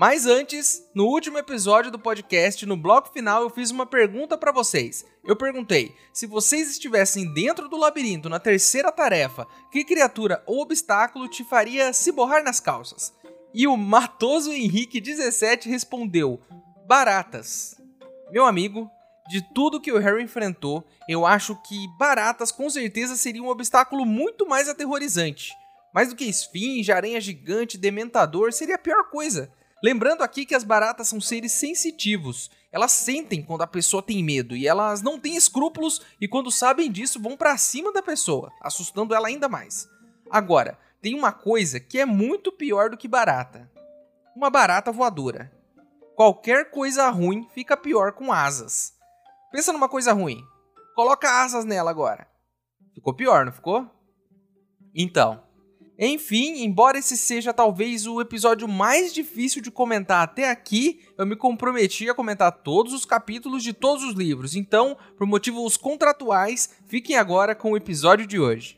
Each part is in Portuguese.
Mas antes, no último episódio do podcast, no bloco final, eu fiz uma pergunta para vocês. Eu perguntei: se vocês estivessem dentro do labirinto na terceira tarefa, que criatura ou obstáculo te faria se borrar nas calças? E o Matoso Henrique 17 respondeu: baratas. Meu amigo, de tudo que o Harry enfrentou, eu acho que baratas com certeza seria um obstáculo muito mais aterrorizante. Mais do que esfinge, aranha gigante, dementador, seria a pior coisa. Lembrando aqui que as baratas são seres sensitivos. Elas sentem quando a pessoa tem medo e elas não têm escrúpulos e quando sabem disso vão para cima da pessoa, assustando ela ainda mais. Agora, tem uma coisa que é muito pior do que barata. Uma barata voadora. Qualquer coisa ruim fica pior com asas. Pensa numa coisa ruim. Coloca asas nela agora. Ficou pior, não ficou? Então, enfim, embora esse seja talvez o episódio mais difícil de comentar até aqui, eu me comprometi a comentar todos os capítulos de todos os livros. Então, por motivos contratuais, fiquem agora com o episódio de hoje.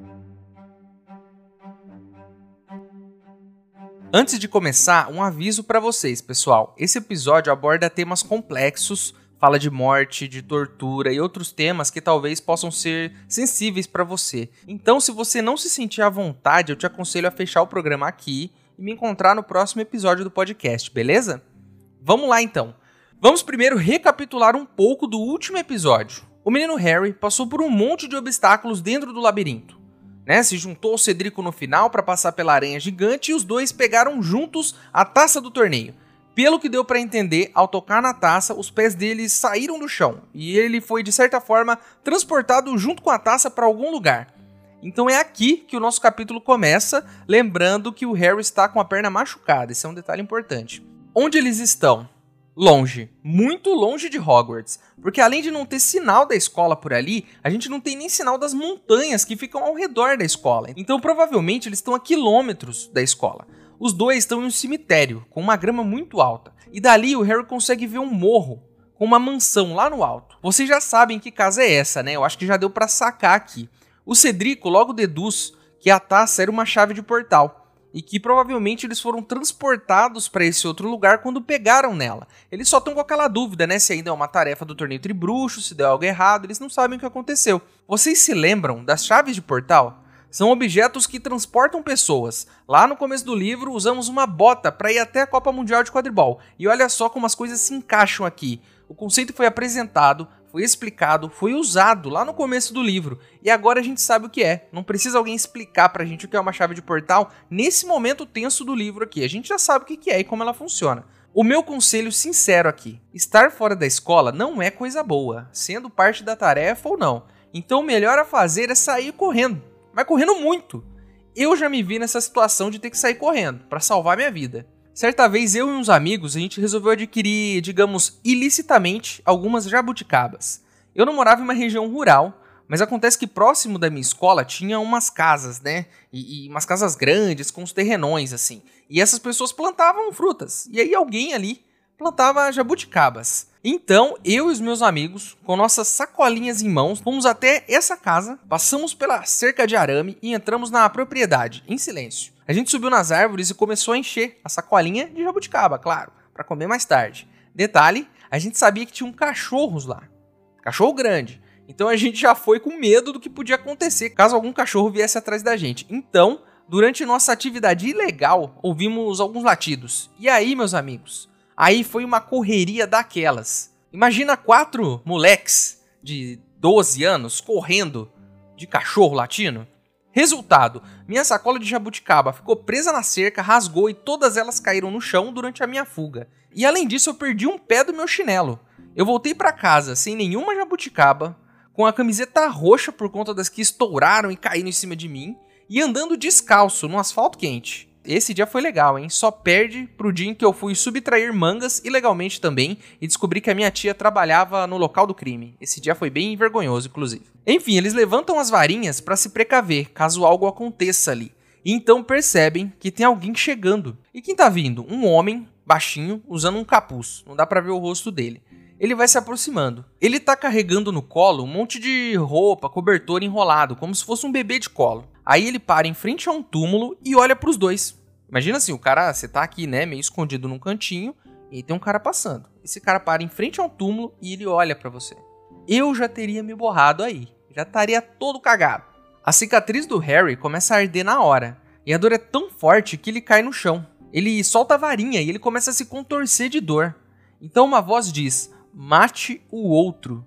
Antes de começar, um aviso para vocês, pessoal. Esse episódio aborda temas complexos, fala de morte, de tortura e outros temas que talvez possam ser sensíveis para você. Então, se você não se sentir à vontade, eu te aconselho a fechar o programa aqui e me encontrar no próximo episódio do podcast, beleza? Vamos lá então. Vamos primeiro recapitular um pouco do último episódio. O menino Harry passou por um monte de obstáculos dentro do labirinto né? Se juntou o Cedrico no final para passar pela aranha gigante e os dois pegaram juntos a taça do torneio. Pelo que deu para entender, ao tocar na taça, os pés dele saíram do chão e ele foi de certa forma transportado junto com a taça para algum lugar. Então é aqui que o nosso capítulo começa, lembrando que o Harry está com a perna machucada, esse é um detalhe importante. Onde eles estão? Longe, muito longe de Hogwarts, porque além de não ter sinal da escola por ali, a gente não tem nem sinal das montanhas que ficam ao redor da escola. Então provavelmente eles estão a quilômetros da escola. Os dois estão em um cemitério com uma grama muito alta, e dali o Harry consegue ver um morro com uma mansão lá no alto. Vocês já sabem que casa é essa, né? Eu acho que já deu para sacar aqui. O Cedrico logo deduz que a taça era uma chave de portal e que provavelmente eles foram transportados para esse outro lugar quando pegaram nela. Eles só estão com aquela dúvida, né, se ainda é uma tarefa do torneio Tribruxo, se deu algo errado, eles não sabem o que aconteceu. Vocês se lembram das chaves de portal? São objetos que transportam pessoas. Lá no começo do livro, usamos uma bota para ir até a Copa Mundial de Quadribol. E olha só como as coisas se encaixam aqui. O conceito foi apresentado, foi explicado, foi usado lá no começo do livro. E agora a gente sabe o que é. Não precisa alguém explicar pra gente o que é uma chave de portal nesse momento tenso do livro aqui. A gente já sabe o que é e como ela funciona. O meu conselho sincero aqui: estar fora da escola não é coisa boa, sendo parte da tarefa ou não. Então o melhor a fazer é sair correndo, mas correndo muito. Eu já me vi nessa situação de ter que sair correndo para salvar minha vida. Certa vez eu e uns amigos a gente resolveu adquirir, digamos, ilicitamente algumas jabuticabas. Eu não morava em uma região rural, mas acontece que próximo da minha escola tinha umas casas, né? E, e, umas casas grandes com os terrenões assim. E essas pessoas plantavam frutas. E aí alguém ali plantava jabuticabas. Então, eu e os meus amigos, com nossas sacolinhas em mãos, fomos até essa casa, passamos pela cerca de arame e entramos na propriedade, em silêncio. A gente subiu nas árvores e começou a encher a sacolinha de jabuticaba, claro, para comer mais tarde. Detalhe, a gente sabia que tinha um cachorros lá. Cachorro grande. Então a gente já foi com medo do que podia acontecer caso algum cachorro viesse atrás da gente. Então, durante nossa atividade ilegal, ouvimos alguns latidos. E aí, meus amigos? Aí foi uma correria daquelas. Imagina quatro moleques de 12 anos correndo de cachorro latino. Resultado: minha sacola de jabuticaba ficou presa na cerca, rasgou e todas elas caíram no chão durante a minha fuga. E além disso, eu perdi um pé do meu chinelo. Eu voltei para casa sem nenhuma jabuticaba, com a camiseta roxa por conta das que estouraram e caíram em cima de mim, e andando descalço no asfalto quente. Esse dia foi legal, hein? Só perde pro dia em que eu fui subtrair mangas ilegalmente também e descobri que a minha tia trabalhava no local do crime. Esse dia foi bem vergonhoso, inclusive. Enfim, eles levantam as varinhas para se precaver caso algo aconteça ali. E então percebem que tem alguém chegando. E quem tá vindo? Um homem baixinho usando um capuz. Não dá para ver o rosto dele ele vai se aproximando. Ele tá carregando no colo um monte de roupa, cobertor enrolado, como se fosse um bebê de colo. Aí ele para em frente a um túmulo e olha para os dois. Imagina assim, o cara, você tá aqui, né, meio escondido num cantinho, e tem um cara passando. Esse cara para em frente a um túmulo e ele olha para você. Eu já teria me borrado aí, já estaria todo cagado. A cicatriz do Harry começa a arder na hora, e a dor é tão forte que ele cai no chão. Ele solta a varinha e ele começa a se contorcer de dor. Então uma voz diz: mate o outro.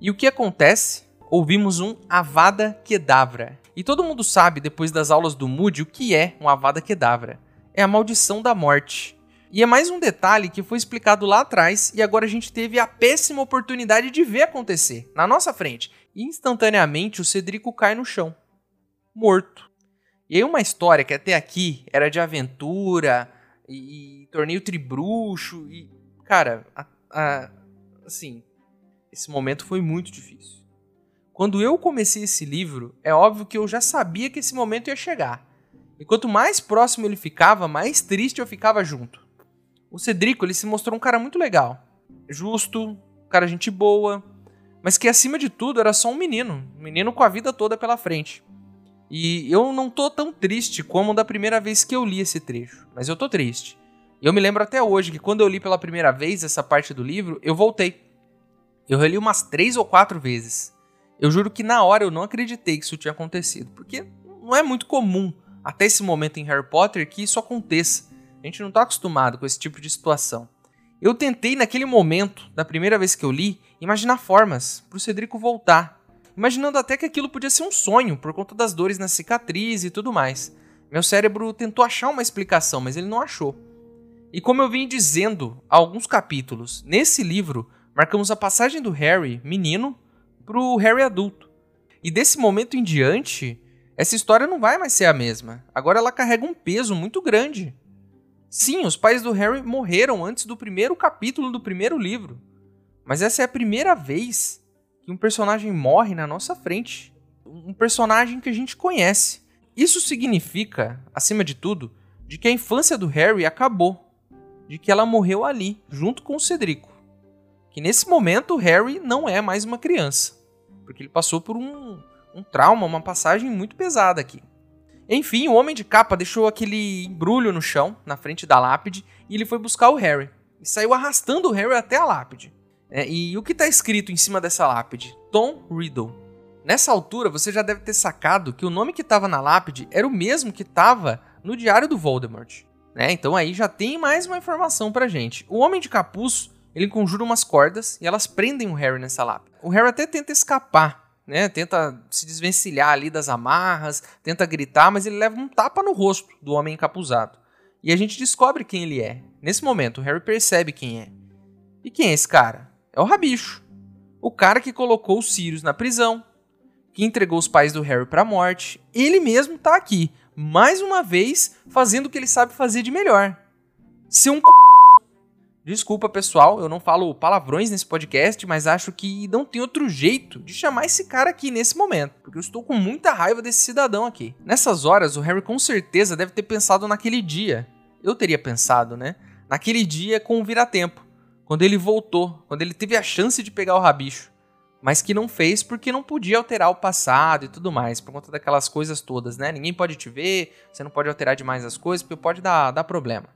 E o que acontece? Ouvimos um Avada Kedavra. E todo mundo sabe, depois das aulas do Moody, o que é um Avada Kedavra. É a maldição da morte. E é mais um detalhe que foi explicado lá atrás e agora a gente teve a péssima oportunidade de ver acontecer, na nossa frente. E instantaneamente o Cedrico cai no chão, morto. E aí uma história que até aqui era de aventura e, e torneio tribruxo e... Cara, a, a, assim, esse momento foi muito difícil. Quando eu comecei esse livro, é óbvio que eu já sabia que esse momento ia chegar. E quanto mais próximo ele ficava, mais triste eu ficava junto. O Cedrico, ele se mostrou um cara muito legal. Justo, um cara gente boa, mas que acima de tudo era só um menino. Um menino com a vida toda pela frente. E eu não tô tão triste como da primeira vez que eu li esse trecho, mas eu tô triste. Eu me lembro até hoje que quando eu li pela primeira vez essa parte do livro, eu voltei. Eu reli umas três ou quatro vezes. Eu juro que na hora eu não acreditei que isso tinha acontecido, porque não é muito comum até esse momento em Harry Potter que isso aconteça. A gente não está acostumado com esse tipo de situação. Eu tentei naquele momento, da primeira vez que eu li, imaginar formas para o Cedrico voltar, imaginando até que aquilo podia ser um sonho por conta das dores na cicatriz e tudo mais. Meu cérebro tentou achar uma explicação, mas ele não achou. E como eu vim dizendo há alguns capítulos, nesse livro marcamos a passagem do Harry, menino, para o Harry adulto. E desse momento em diante, essa história não vai mais ser a mesma. Agora ela carrega um peso muito grande. Sim, os pais do Harry morreram antes do primeiro capítulo do primeiro livro. Mas essa é a primeira vez que um personagem morre na nossa frente. Um personagem que a gente conhece. Isso significa, acima de tudo, de que a infância do Harry acabou de que ela morreu ali, junto com o Cedrico. Que nesse momento Harry não é mais uma criança, porque ele passou por um, um trauma, uma passagem muito pesada aqui. Enfim, o Homem de Capa deixou aquele embrulho no chão, na frente da lápide, e ele foi buscar o Harry. E saiu arrastando o Harry até a lápide. É, e o que está escrito em cima dessa lápide? Tom Riddle. Nessa altura, você já deve ter sacado que o nome que estava na lápide era o mesmo que estava no diário do Voldemort. Né? Então aí já tem mais uma informação pra gente. O Homem de Capuz, ele conjura umas cordas e elas prendem o Harry nessa lápide. O Harry até tenta escapar, né? Tenta se desvencilhar ali das amarras, tenta gritar, mas ele leva um tapa no rosto do Homem Encapuzado. E a gente descobre quem ele é. Nesse momento, o Harry percebe quem é. E quem é esse cara? É o Rabicho. O cara que colocou os Sirius na prisão, que entregou os pais do Harry para a morte. Ele mesmo tá aqui, mais uma vez, fazendo o que ele sabe fazer de melhor. Ser um c... Desculpa, pessoal, eu não falo palavrões nesse podcast, mas acho que não tem outro jeito de chamar esse cara aqui nesse momento, porque eu estou com muita raiva desse cidadão aqui. Nessas horas, o Harry com certeza deve ter pensado naquele dia. Eu teria pensado, né? Naquele dia com o vira-tempo, quando ele voltou, quando ele teve a chance de pegar o rabicho mas que não fez porque não podia alterar o passado e tudo mais, por conta daquelas coisas todas, né? Ninguém pode te ver, você não pode alterar demais as coisas, porque pode dar, dar problema.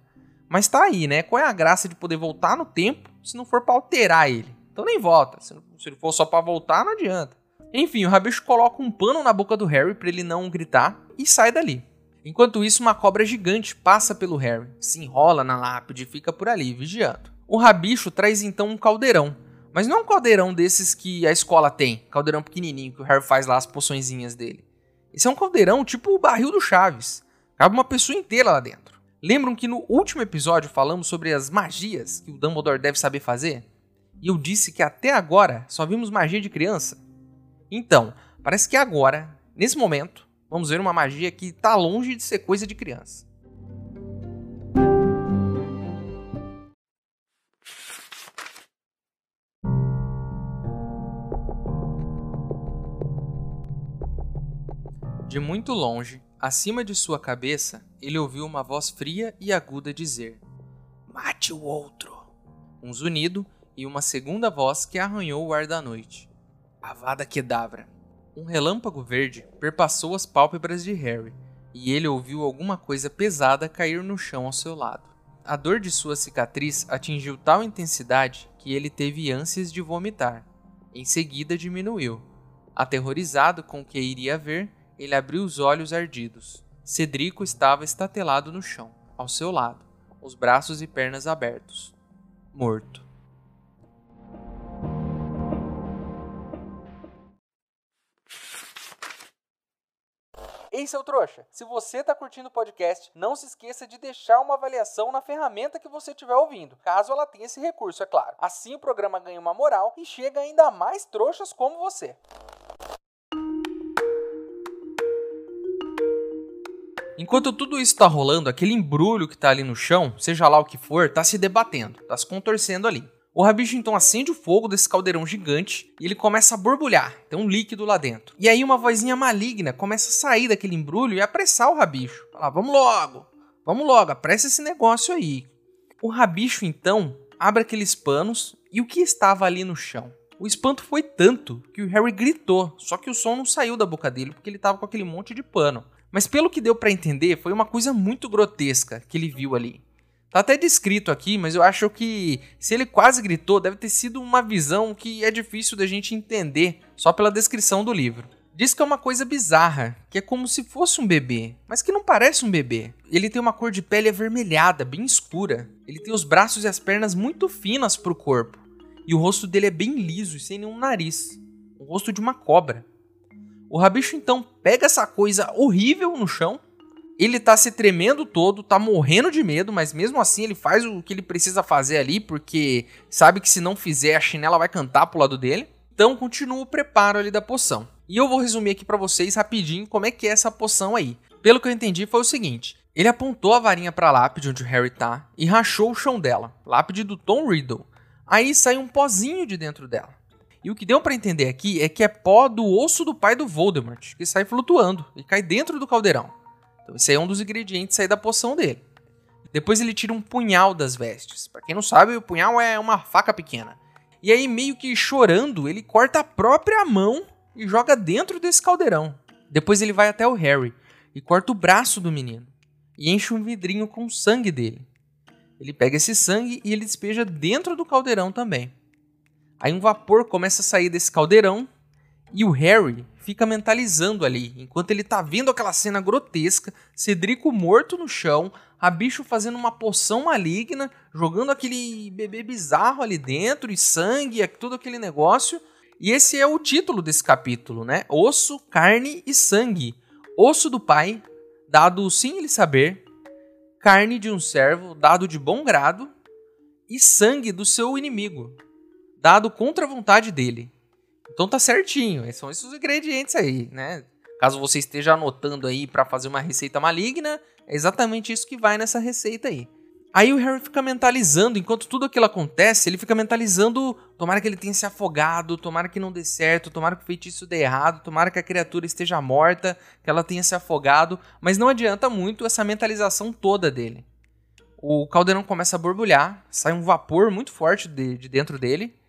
Mas tá aí, né? Qual é a graça de poder voltar no tempo se não for para alterar ele? Então nem volta. Se, ele for só para voltar, não adianta. Enfim, o rabicho coloca um pano na boca do Harry para ele não gritar e sai dali. Enquanto isso, uma cobra gigante passa pelo Harry, se enrola na lápide e fica por ali, vigiando. O rabicho traz então um caldeirão, mas não é um caldeirão desses que a escola tem, caldeirão pequenininho que o Harry faz lá as poçõezinhas dele. Esse é um caldeirão tipo o barril do Chaves. Cabe uma pessoa inteira lá dentro. Lembram que no último episódio falamos sobre as magias que o Dumbledore deve saber fazer? E eu disse que até agora só vimos magia de criança? Então, parece que agora, nesse momento, vamos ver uma magia que tá longe de ser coisa de criança. De muito longe, acima de sua cabeça, ele ouviu uma voz fria e aguda dizer: Mate o outro. Um zunido e uma segunda voz que arranhou o ar da noite. Avada Kedavra. Um relâmpago verde perpassou as pálpebras de Harry, e ele ouviu alguma coisa pesada cair no chão ao seu lado. A dor de sua cicatriz atingiu tal intensidade que ele teve ânsias de vomitar. Em seguida diminuiu. Aterrorizado com o que iria ver, ele abriu os olhos ardidos. Cedrico estava estatelado no chão, ao seu lado, os braços e pernas abertos. Morto. Ei, seu trouxa, se você está curtindo o podcast, não se esqueça de deixar uma avaliação na ferramenta que você estiver ouvindo, caso ela tenha esse recurso, é claro. Assim o programa ganha uma moral e chega ainda mais trouxas como você. Enquanto tudo isso está rolando, aquele embrulho que está ali no chão, seja lá o que for, está se debatendo, está se contorcendo ali. O rabicho então acende o fogo desse caldeirão gigante e ele começa a borbulhar, tem um líquido lá dentro. E aí uma vozinha maligna começa a sair daquele embrulho e apressar o rabicho. Falar, vamos logo, vamos logo, apressa esse negócio aí. O rabicho então abre aqueles panos e o que estava ali no chão? O espanto foi tanto que o Harry gritou, só que o som não saiu da boca dele porque ele estava com aquele monte de pano. Mas pelo que deu para entender, foi uma coisa muito grotesca que ele viu ali. Tá até descrito aqui, mas eu acho que se ele quase gritou, deve ter sido uma visão que é difícil da gente entender só pela descrição do livro. Diz que é uma coisa bizarra, que é como se fosse um bebê, mas que não parece um bebê. Ele tem uma cor de pele avermelhada, bem escura. Ele tem os braços e as pernas muito finas pro corpo. E o rosto dele é bem liso e sem nenhum nariz. O rosto de uma cobra. O rabicho então pega essa coisa horrível no chão ele tá se tremendo todo, tá morrendo de medo, mas mesmo assim ele faz o que ele precisa fazer ali, porque sabe que se não fizer a chinela vai cantar pro lado dele. Então continua o preparo ali da poção. E eu vou resumir aqui para vocês rapidinho como é que é essa poção aí. Pelo que eu entendi foi o seguinte: ele apontou a varinha para a lápide onde o Harry tá e rachou o chão dela, lápide do Tom Riddle. Aí sai um pozinho de dentro dela. E o que deu para entender aqui é que é pó do osso do pai do Voldemort, que sai flutuando e cai dentro do caldeirão. Então, esse aí é um dos ingredientes aí da poção dele. Depois ele tira um punhal das vestes. Para quem não sabe, o punhal é uma faca pequena. E aí, meio que chorando, ele corta a própria mão e joga dentro desse caldeirão. Depois ele vai até o Harry e corta o braço do menino e enche um vidrinho com o sangue dele. Ele pega esse sangue e ele despeja dentro do caldeirão também. Aí um vapor começa a sair desse caldeirão e o Harry fica mentalizando ali, enquanto ele tá vendo aquela cena grotesca, Cedrico morto no chão, a bicho fazendo uma poção maligna, jogando aquele bebê bizarro ali dentro, e sangue, todo aquele negócio. E esse é o título desse capítulo, né? Osso, carne e sangue. Osso do pai, dado sem ele saber, carne de um servo, dado de bom grado, e sangue do seu inimigo, dado contra a vontade dele. Então tá certinho. São esses os ingredientes aí, né? Caso você esteja anotando aí para fazer uma receita maligna, é exatamente isso que vai nessa receita aí. Aí o Harry fica mentalizando, enquanto tudo aquilo acontece, ele fica mentalizando, tomara que ele tenha se afogado, tomara que não dê certo, tomara que o feitiço dê errado, tomara que a criatura esteja morta, que ela tenha se afogado, mas não adianta muito essa mentalização toda dele. O caldeirão começa a borbulhar, sai um vapor muito forte de, de dentro dele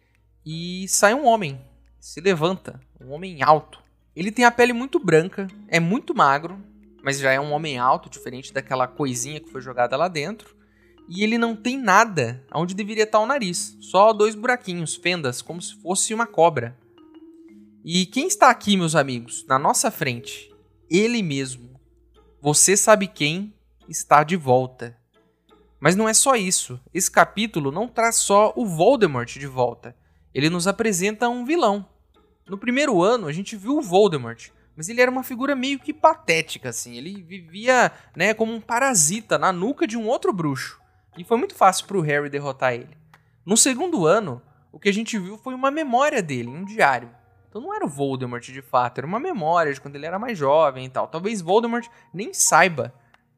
e sai um homem, se levanta, um homem alto. Ele tem a pele muito branca, é muito magro, mas já é um homem alto, diferente daquela coisinha que foi jogada lá dentro. e ele não tem nada onde deveria estar o nariz, só dois buraquinhos, fendas, como se fosse uma cobra. E quem está aqui, meus amigos, na nossa frente? Ele mesmo. Você sabe quem está de volta. Mas não é só isso. Esse capítulo não traz só o Voldemort de volta. Ele nos apresenta um vilão. No primeiro ano, a gente viu o Voldemort, mas ele era uma figura meio que patética, assim. Ele vivia, né, como um parasita na nuca de um outro bruxo. E foi muito fácil para o Harry derrotar ele. No segundo ano, o que a gente viu foi uma memória dele, um diário. Então não era o Voldemort de fato, era uma memória de quando ele era mais jovem e tal. Talvez Voldemort nem saiba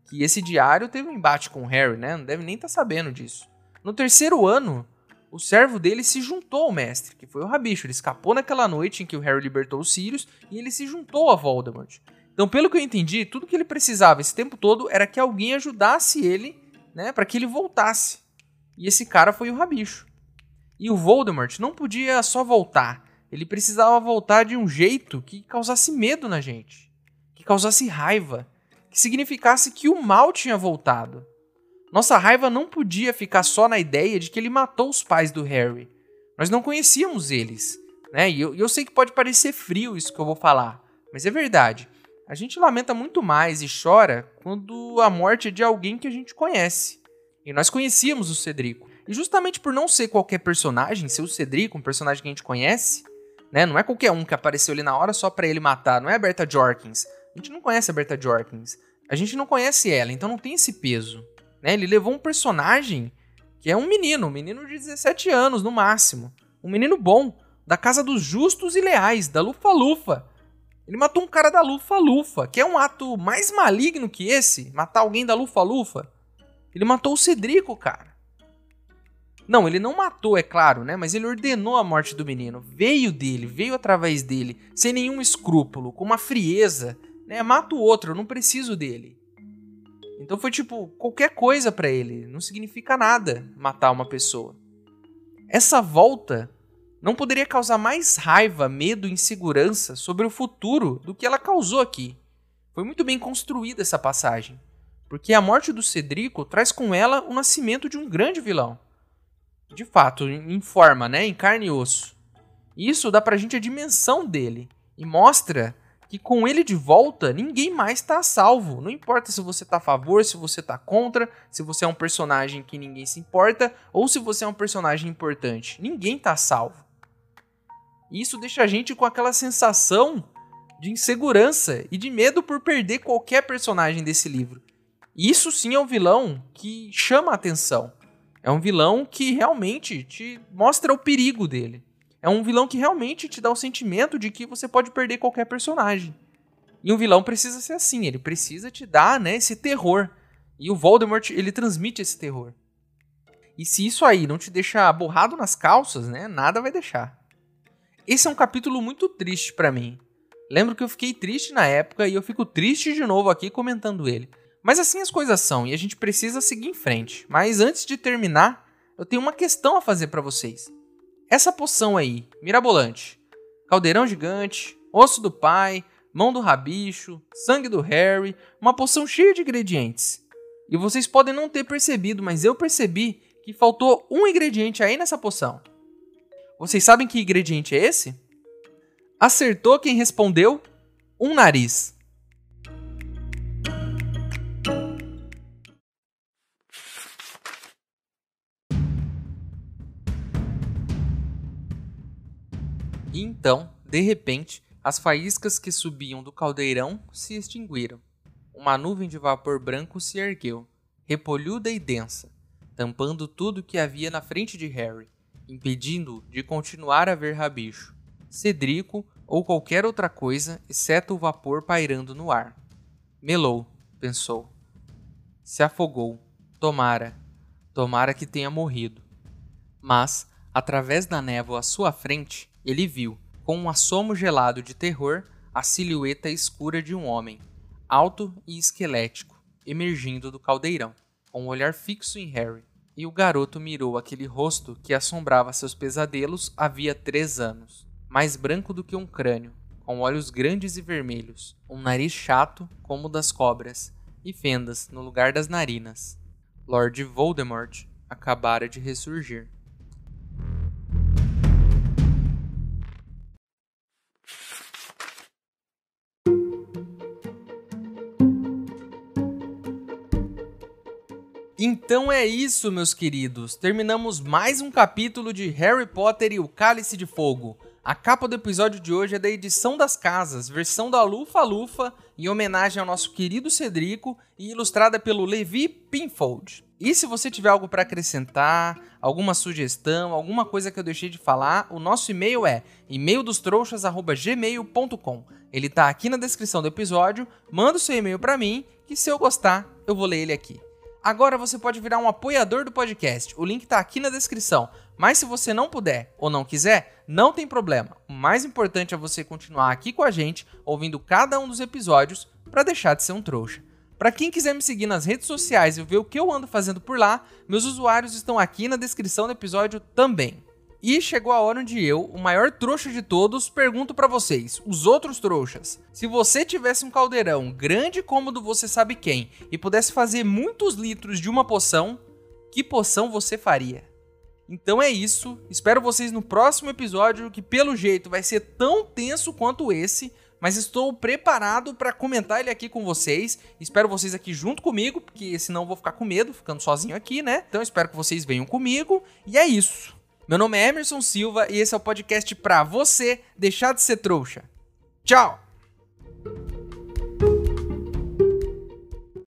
que esse diário teve um embate com o Harry, né? Não deve nem estar tá sabendo disso. No terceiro ano, o servo dele se juntou ao mestre, que foi o Rabicho. Ele escapou naquela noite em que o Harry libertou os Sirius e ele se juntou a Voldemort. Então, pelo que eu entendi, tudo que ele precisava esse tempo todo era que alguém ajudasse ele né, para que ele voltasse. E esse cara foi o Rabicho. E o Voldemort não podia só voltar, ele precisava voltar de um jeito que causasse medo na gente, que causasse raiva, que significasse que o mal tinha voltado. Nossa raiva não podia ficar só na ideia de que ele matou os pais do Harry. Nós não conhecíamos eles, né? E eu, eu sei que pode parecer frio isso que eu vou falar, mas é verdade. A gente lamenta muito mais e chora quando a morte é de alguém que a gente conhece. E nós conhecíamos o Cedrico. E justamente por não ser qualquer personagem, ser o Cedrico, um personagem que a gente conhece, né? Não é qualquer um que apareceu ali na hora só para ele matar, não é a Berta Jorkins. A gente não conhece a Berta Jorkins. A gente não conhece ela, então não tem esse peso. Né? Ele levou um personagem que é um menino, um menino de 17 anos no máximo. Um menino bom, da casa dos justos e leais, da Lufa-Lufa ele matou um cara da Lufa-Lufa, que é um ato mais maligno que esse, matar alguém da Lufa-Lufa. Ele matou o Cedrico, cara. Não, ele não matou, é claro, né? Mas ele ordenou a morte do menino. Veio dele, veio através dele, sem nenhum escrúpulo, com uma frieza, né? Mata o outro, eu não preciso dele. Então foi tipo, qualquer coisa para ele, não significa nada matar uma pessoa. Essa volta não poderia causar mais raiva, medo e insegurança sobre o futuro do que ela causou aqui. Foi muito bem construída essa passagem, porque a morte do Cedrico traz com ela o nascimento de um grande vilão. De fato, em forma, né, em carne e osso. Isso dá pra gente a dimensão dele e mostra que com ele de volta, ninguém mais está salvo. Não importa se você está a favor, se você está contra, se você é um personagem que ninguém se importa ou se você é um personagem importante. Ninguém está salvo. Isso deixa a gente com aquela sensação de insegurança e de medo por perder qualquer personagem desse livro. Isso sim é um vilão que chama a atenção. É um vilão que realmente te mostra o perigo dele. É um vilão que realmente te dá o sentimento de que você pode perder qualquer personagem. E um vilão precisa ser assim, ele precisa te dar, né, esse terror. E o Voldemort, ele transmite esse terror. E se isso aí não te deixar borrado nas calças, né, nada vai deixar. Esse é um capítulo muito triste para mim. Lembro que eu fiquei triste na época e eu fico triste de novo aqui comentando ele. Mas assim as coisas são e a gente precisa seguir em frente. Mas antes de terminar, eu tenho uma questão a fazer para vocês. Essa poção aí, mirabolante, caldeirão gigante, osso do pai, mão do rabicho, sangue do Harry, uma poção cheia de ingredientes. E vocês podem não ter percebido, mas eu percebi que faltou um ingrediente aí nessa poção. Vocês sabem que ingrediente é esse? Acertou quem respondeu? Um nariz. E então, de repente, as faíscas que subiam do caldeirão se extinguiram. Uma nuvem de vapor branco se ergueu, repolhuda e densa, tampando tudo que havia na frente de Harry impedindo-o de continuar a ver Rabicho, Cedrico ou qualquer outra coisa exceto o vapor pairando no ar. Melou, pensou. Se afogou. Tomara. Tomara que tenha morrido. Mas, através da névoa à sua frente, ele viu, com um assomo gelado de terror, a silhueta escura de um homem, alto e esquelético, emergindo do caldeirão, com um olhar fixo em Harry e o garoto mirou aquele rosto que assombrava seus pesadelos havia três anos. Mais branco do que um crânio, com olhos grandes e vermelhos, um nariz chato como o das cobras, e fendas no lugar das narinas. Lord Voldemort acabara de ressurgir. Então é isso, meus queridos. Terminamos mais um capítulo de Harry Potter e o Cálice de Fogo. A capa do episódio de hoje é da edição das casas, versão da Lufa Lufa, em homenagem ao nosso querido Cedrico e ilustrada pelo Levi Pinfold. E se você tiver algo para acrescentar, alguma sugestão, alguma coisa que eu deixei de falar, o nosso e-mail é e-maildostrouxas@gmail.com. Ele tá aqui na descrição do episódio. Manda o seu e-mail para mim, que se eu gostar, eu vou ler ele aqui. Agora você pode virar um apoiador do podcast. O link está aqui na descrição. Mas se você não puder ou não quiser, não tem problema. O mais importante é você continuar aqui com a gente, ouvindo cada um dos episódios, para deixar de ser um trouxa. Para quem quiser me seguir nas redes sociais e ver o que eu ando fazendo por lá, meus usuários estão aqui na descrição do episódio também. E chegou a hora onde eu, o maior trouxa de todos, pergunto para vocês, os outros trouxas. Se você tivesse um caldeirão grande como do você sabe quem e pudesse fazer muitos litros de uma poção, que poção você faria? Então é isso, espero vocês no próximo episódio que pelo jeito vai ser tão tenso quanto esse, mas estou preparado para comentar ele aqui com vocês. Espero vocês aqui junto comigo, porque senão eu vou ficar com medo ficando sozinho aqui, né? Então espero que vocês venham comigo. E é isso. Meu nome é Emerson Silva e esse é o podcast para você deixar de ser trouxa. Tchau!